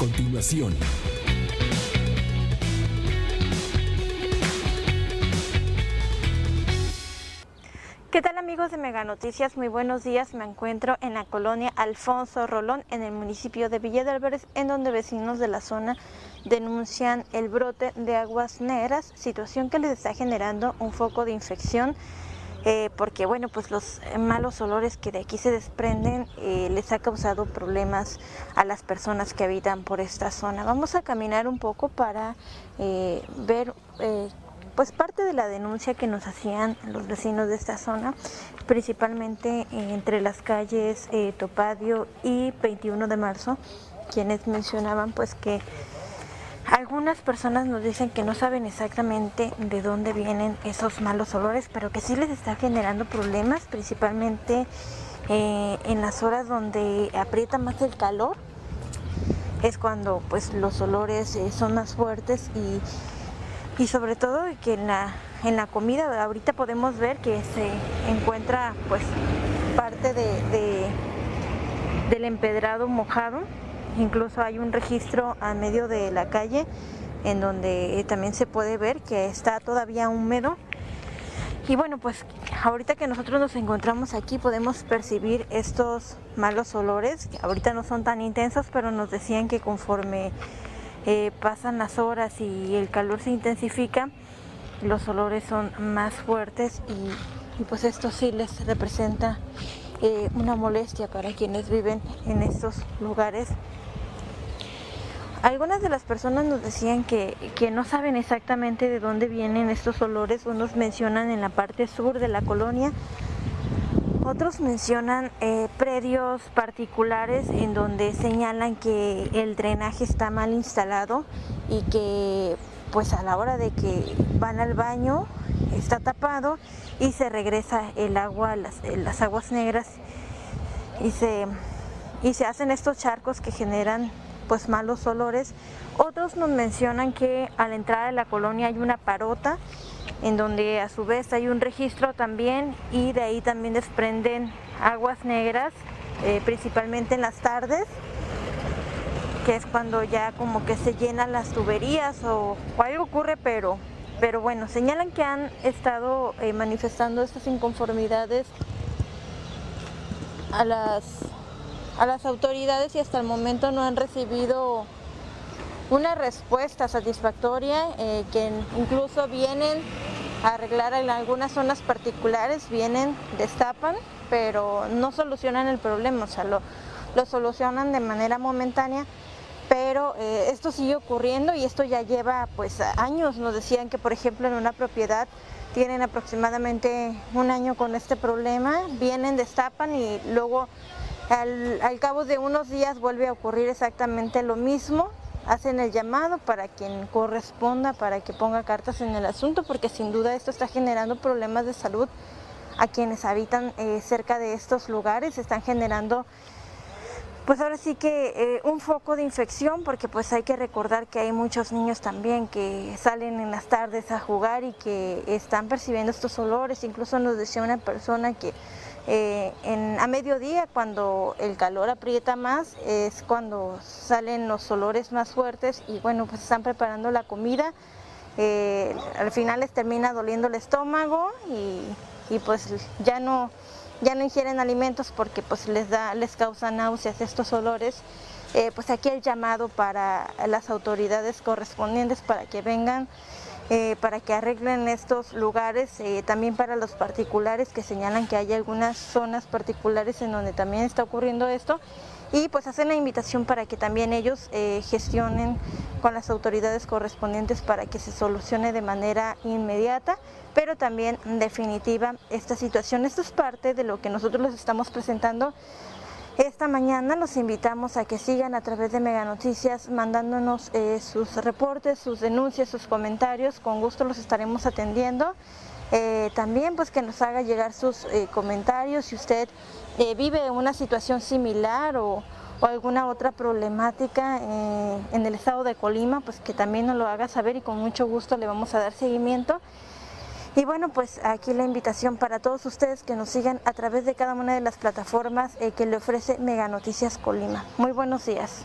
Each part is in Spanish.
Continuación. ¿Qué tal amigos de Mega Noticias? Muy buenos días. Me encuentro en la colonia Alfonso Rolón, en el municipio de Villa de Álvarez, en donde vecinos de la zona denuncian el brote de aguas negras, situación que les está generando un foco de infección eh, porque bueno, pues los malos olores que de aquí se desprenden eh, les ha causado problemas a las personas que habitan por esta zona. Vamos a caminar un poco para eh, ver pues parte de la denuncia que nos hacían los vecinos de esta zona, principalmente entre las calles Topadio y 21 de marzo, quienes mencionaban pues que algunas personas nos dicen que no saben exactamente de dónde vienen esos malos olores, pero que sí les está generando problemas, principalmente eh, en las horas donde aprieta más el calor. Es cuando pues los olores eh, son más fuertes y, sobre todo que en la, en la comida ahorita podemos ver que se encuentra pues parte de, del empedrado mojado Incluso hay un registro a medio de la calle en donde también se puede ver que está todavía húmedo. Y bueno, pues ahorita que nosotros nos encontramos aquí podemos percibir estos malos olores, ahorita no son tan intensos, pero nos decían que conforme eh, pasan las horas y el calor se intensifica, los olores son más fuertes y, pues esto sí les representa eh, una molestia para quienes viven en estos lugares algunas de las personas nos decían que, no saben exactamente de dónde vienen estos olores. Unos mencionan en la parte sur de la colonia, otros mencionan eh, predios particulares en donde señalan que el drenaje está mal instalado y que pues a la hora de que van al baño está tapado y se regresa el agua, las, las aguas negras y se, y se hacen estos charcos que generan pues malos olores. Otros nos mencionan que al entrar a la colonia hay una parota en donde a su vez hay un registro también y de ahí también desprenden aguas negras, eh, principalmente en las tardes, que es cuando ya como que se llenan las tuberías o, algo ocurre, pero, pero bueno, señalan que han estado eh, manifestando estas inconformidades a las a las autoridades y hasta el momento no han recibido una respuesta satisfactoria, eh, que incluso vienen a arreglar en algunas zonas particulares, vienen, destapan, pero no solucionan el problema, o sea, lo, solucionan de manera momentánea, pero eh, esto sigue ocurriendo y esto ya lleva pues años, nos decían que por ejemplo en una propiedad tienen aproximadamente un año con este problema, vienen, destapan y luego al, cabo de unos días vuelve a ocurrir exactamente lo mismo, hacen el llamado para quien corresponda, para que ponga cartas en el asunto, porque sin duda esto está generando problemas de salud a quienes habitan eh, cerca de estos lugares, están generando pues ahora sí que eh, un foco de infección, porque pues hay que recordar que hay muchos niños también que salen en las tardes a jugar y que están percibiendo estos olores, incluso nos decía una persona que eh, a mediodía, cuando el calor aprieta más, es cuando salen los olores más fuertes y bueno, pues están preparando la comida. Eh, al final les termina doliendo el estómago y, pues ya no, ya no ingieren alimentos porque pues les, da, les causa náuseas estos olores. Eh, pues aquí el llamado para las autoridades correspondientes para que vengan eh, para que arreglen estos lugares, eh, también para los particulares que señalan que hay algunas zonas particulares en donde también está ocurriendo esto y pues hacen la invitación para que también ellos eh, gestionen con las autoridades correspondientes para que se solucione de manera inmediata, pero también definitiva esta situación. Esto es parte de lo que nosotros les estamos presentando Esta mañana los invitamos a que sigan a través de Mega Noticias mandándonos eh, sus reportes, sus denuncias, sus comentarios. Con gusto los estaremos atendiendo. Eh, también pues que nos haga llegar sus eh, comentarios si usted vive una situación similar o, o alguna otra problemática en el estado de Colima, pues que también nos lo haga saber y con mucho gusto le vamos a dar seguimiento. Y bueno, pues aquí la invitación para todos ustedes que nos sigan a través de cada una de las plataformas eh, que le ofrece Mega Noticias Colima. Muy buenos días.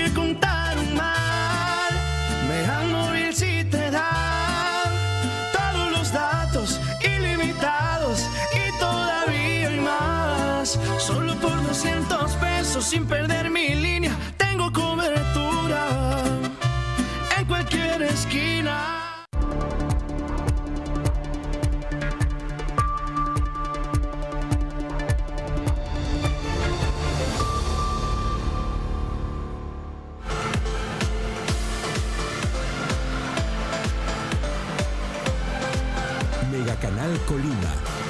400 pesos sin perder mi línea. Tengo cobertura en cualquier esquina. Mega Canal Colima